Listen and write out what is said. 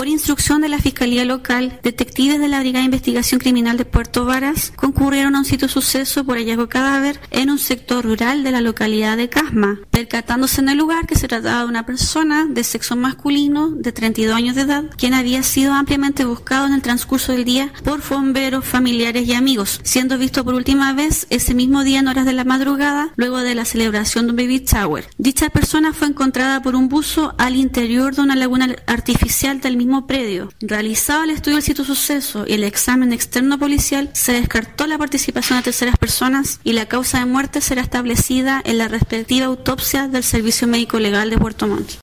Por instrucción de la Fiscalía Local, detectives de la Brigada de Investigación Criminal de Puerto Varas concurrieron a un sitio suceso por hallazgo cadáver en un sector rural de la localidad de Casma, percatándose en el lugar que se trataba de una persona de sexo masculino de 32 años de edad, quien había sido ampliamente buscado en el transcurso del día por bomberos, familiares y amigos, siendo visto por última vez ese mismo día en horas de la madrugada, luego de la celebración de un baby shower. Dicha persona fue encontrada por un buzo al interior de una laguna artificial del mismo predio. Realizado el estudio del sitio suceso y el examen externo policial, se descartó la participación de terceras personas y la causa de muerte será establecida en la respectiva autopsia del Servicio Médico Legal de Puerto Montt.